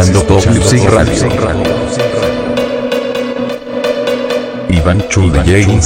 escuchando Top Music Radio. Iván Chu DJ in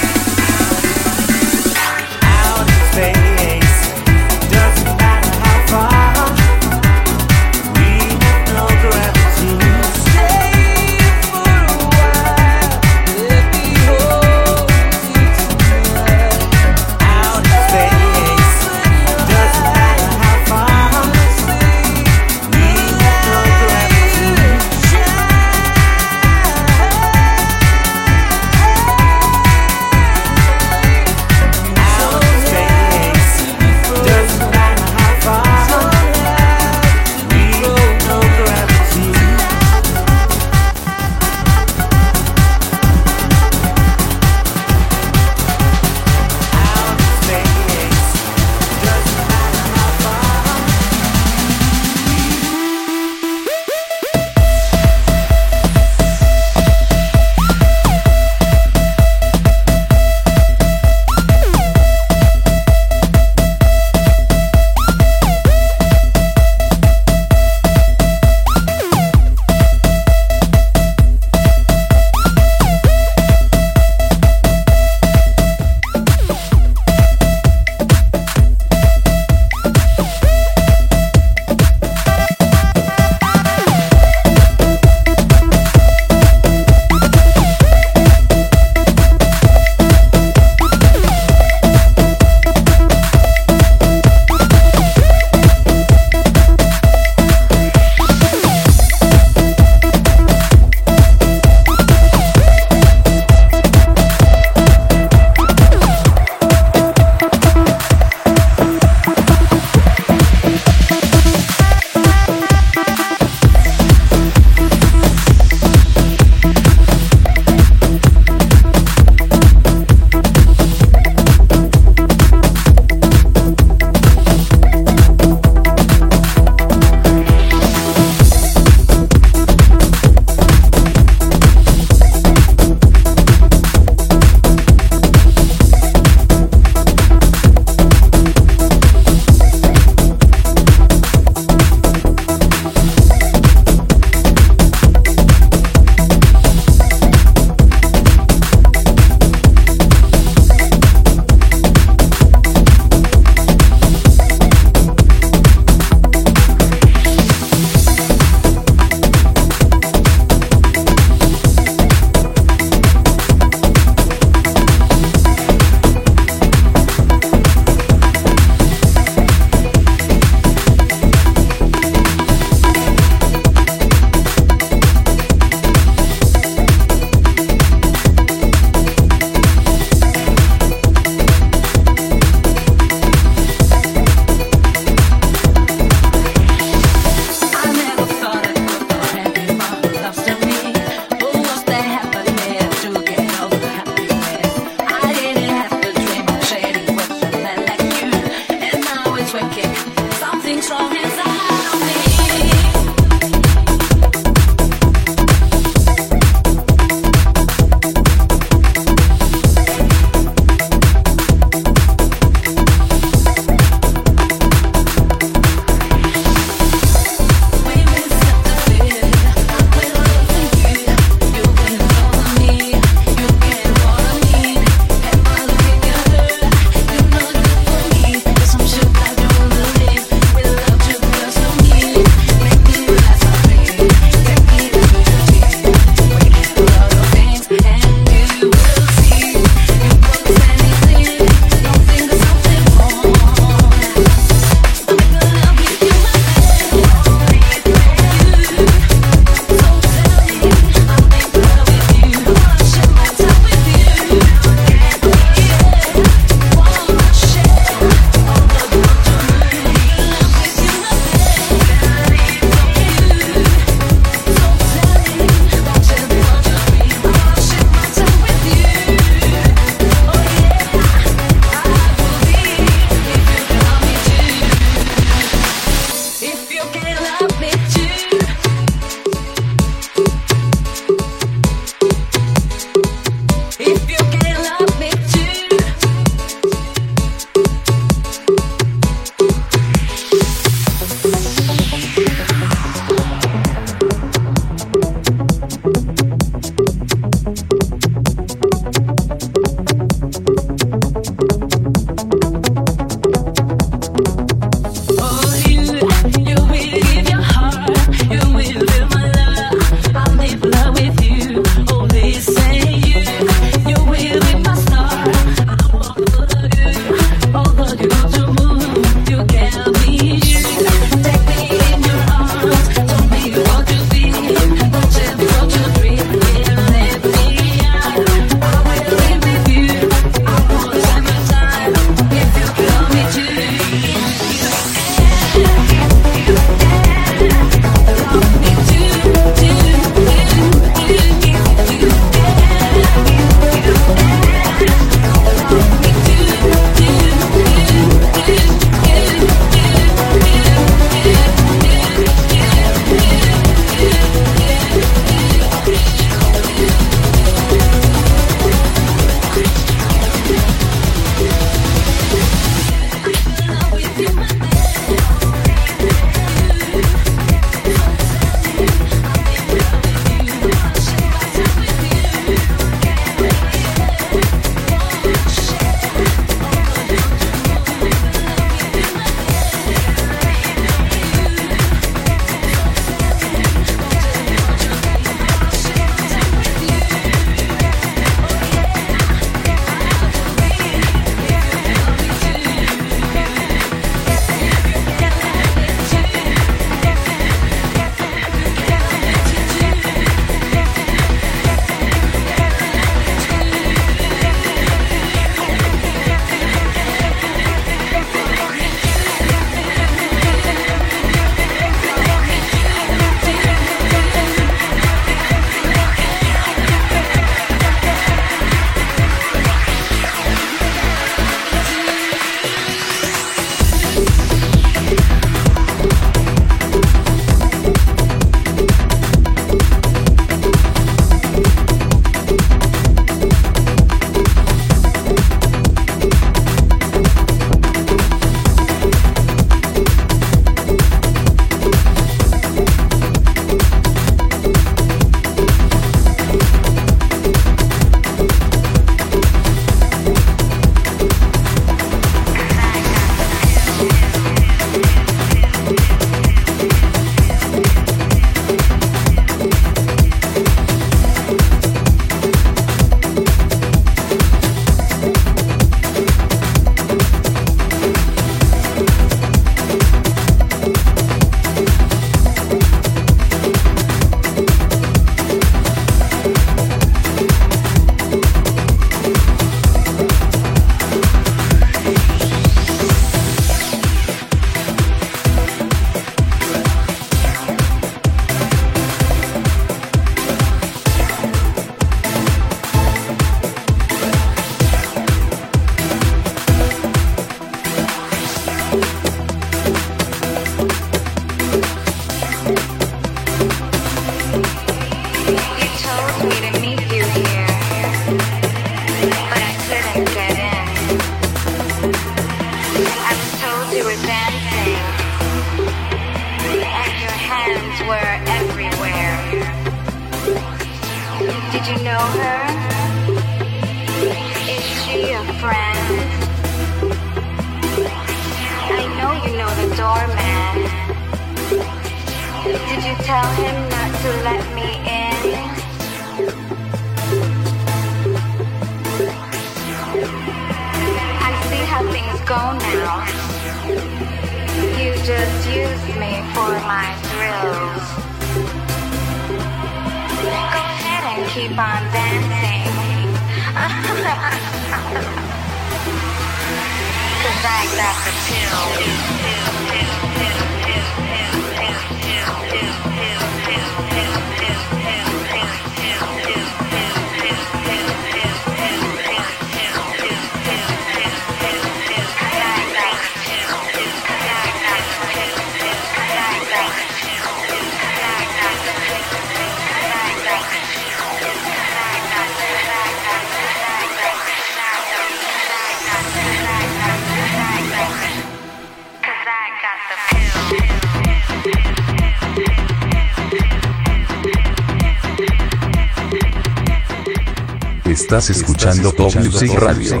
Estás escuchando WC Radio.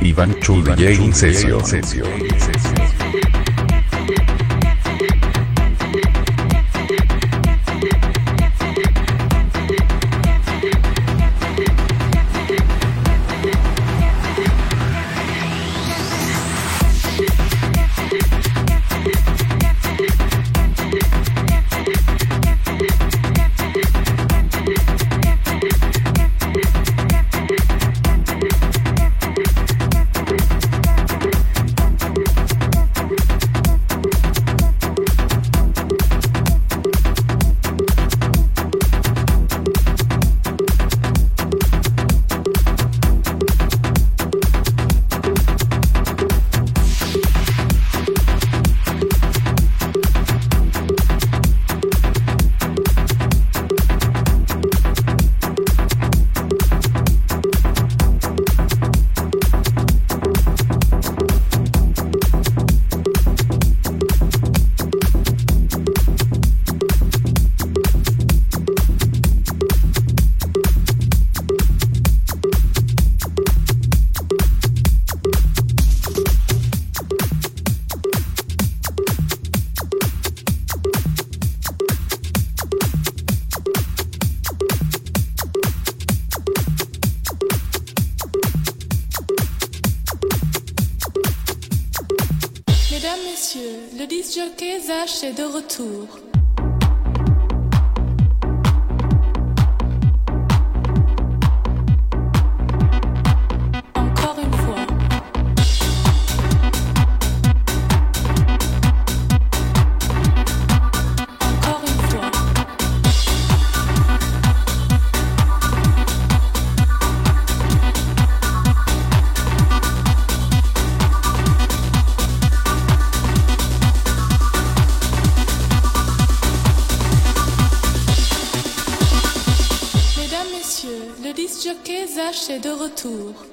Iván Chu Iván Chu, DJ Incesio. de retour.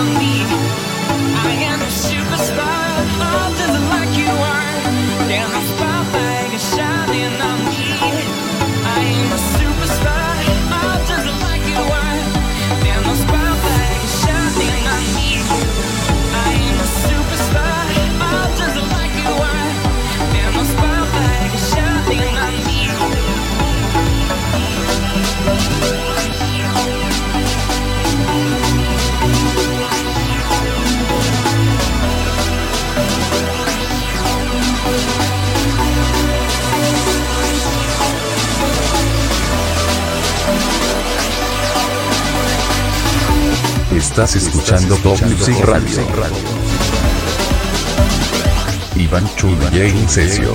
on me. Estás escuchando Top Music Radio. Iván Chu DJ Sesio.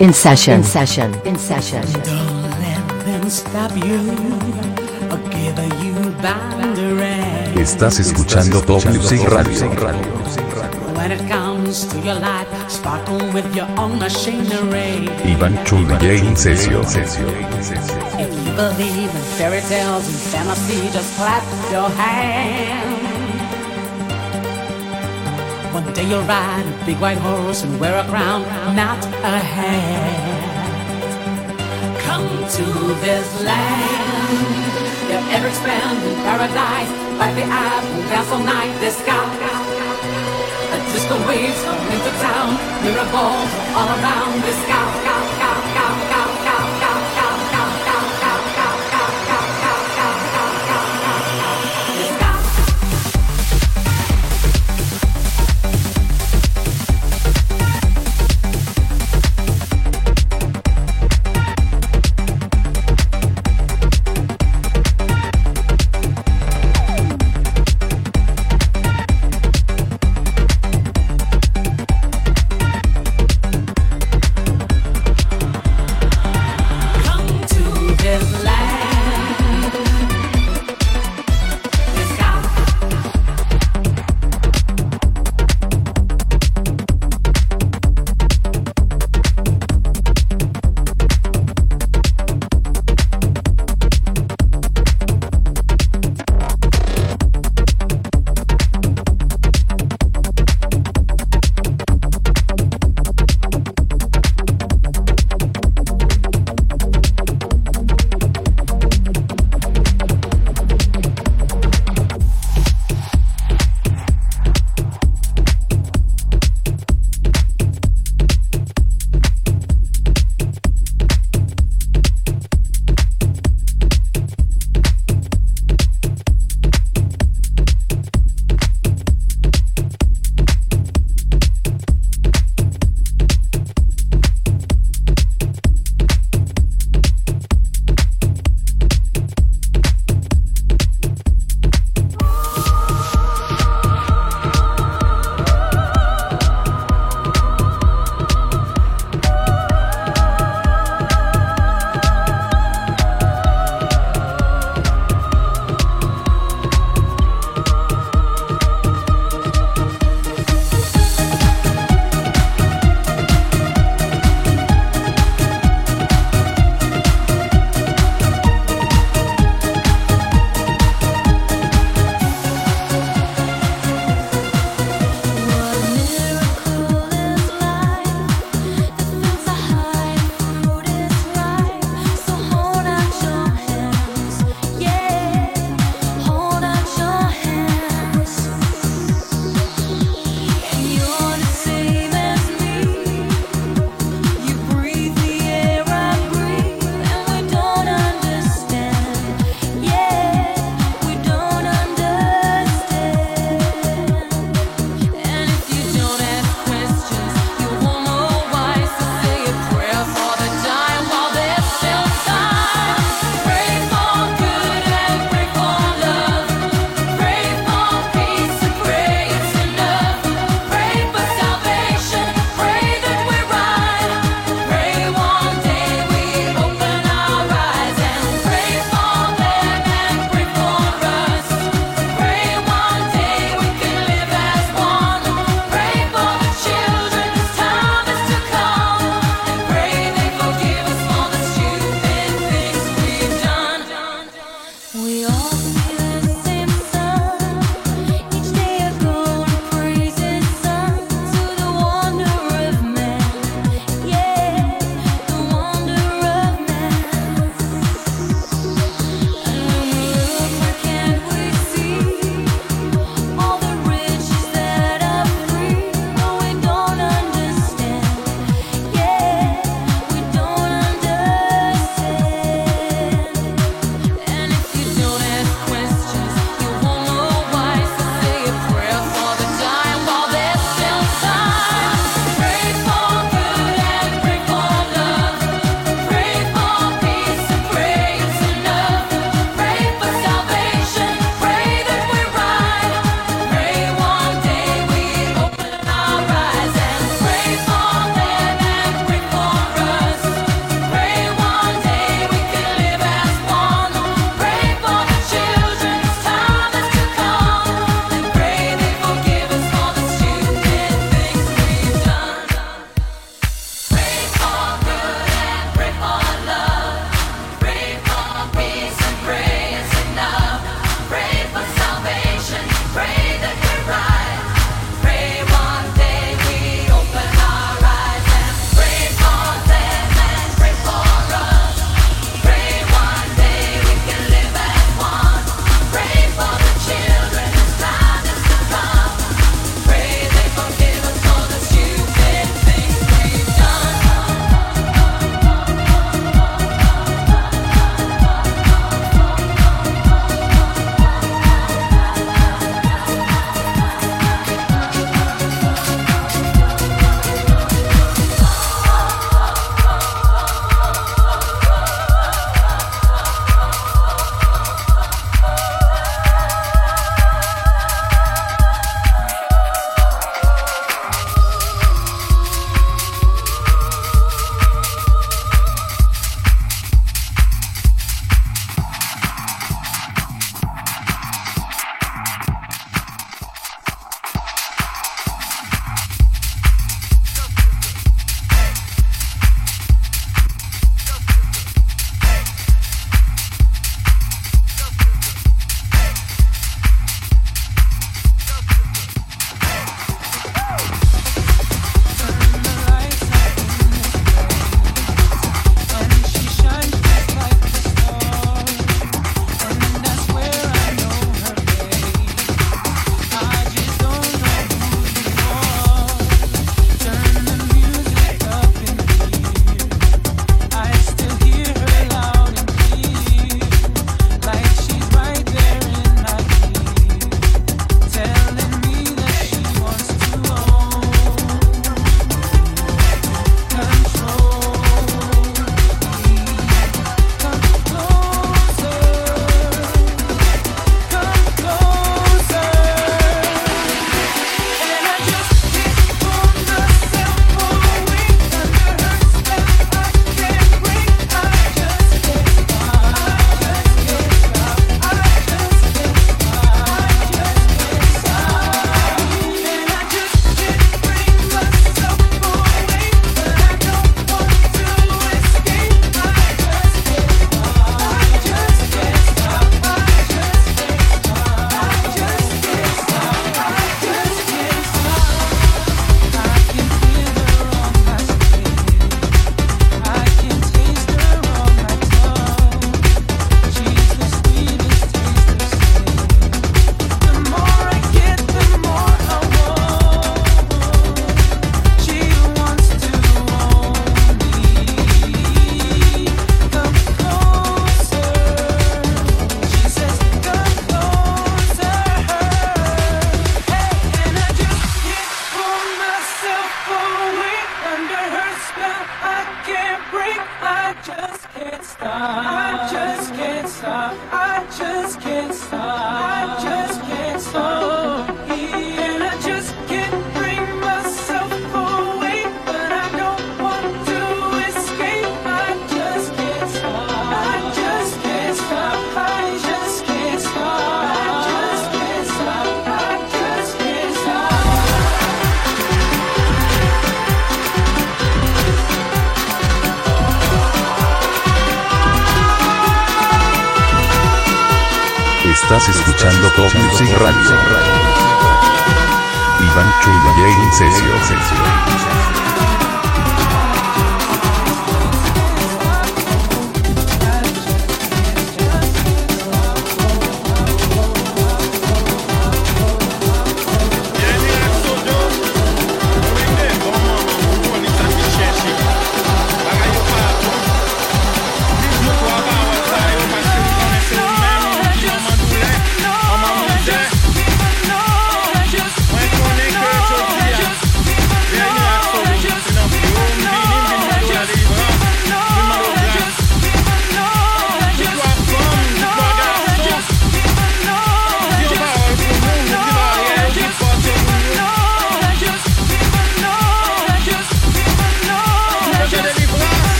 In session. In session. In session. Don't let them stop you or give you boundaries. Estás escuchando Top Music Radio. When it comes to your life, sparkle with your own machinery. Iván Chu DJ Sesio. If you believe in fairy tales and fantasy, just clap your hands. One day you'll ride a big white horse and wear a crown, not a hat. Come to this land, your ever expanding paradise, like the apple dance all night. This sky, a disco waves come into town, miracles all around. Sky, sky, star. Estás escuchando Pop Music Radio. Iván Chuy y Cesio.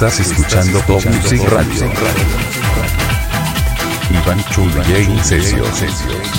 Estás escuchando Top Music Radio. Iván Chul y Sesios.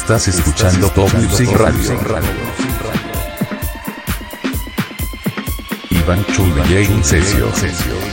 Estás escuchando Top Music Radio. Iván Chu DJ in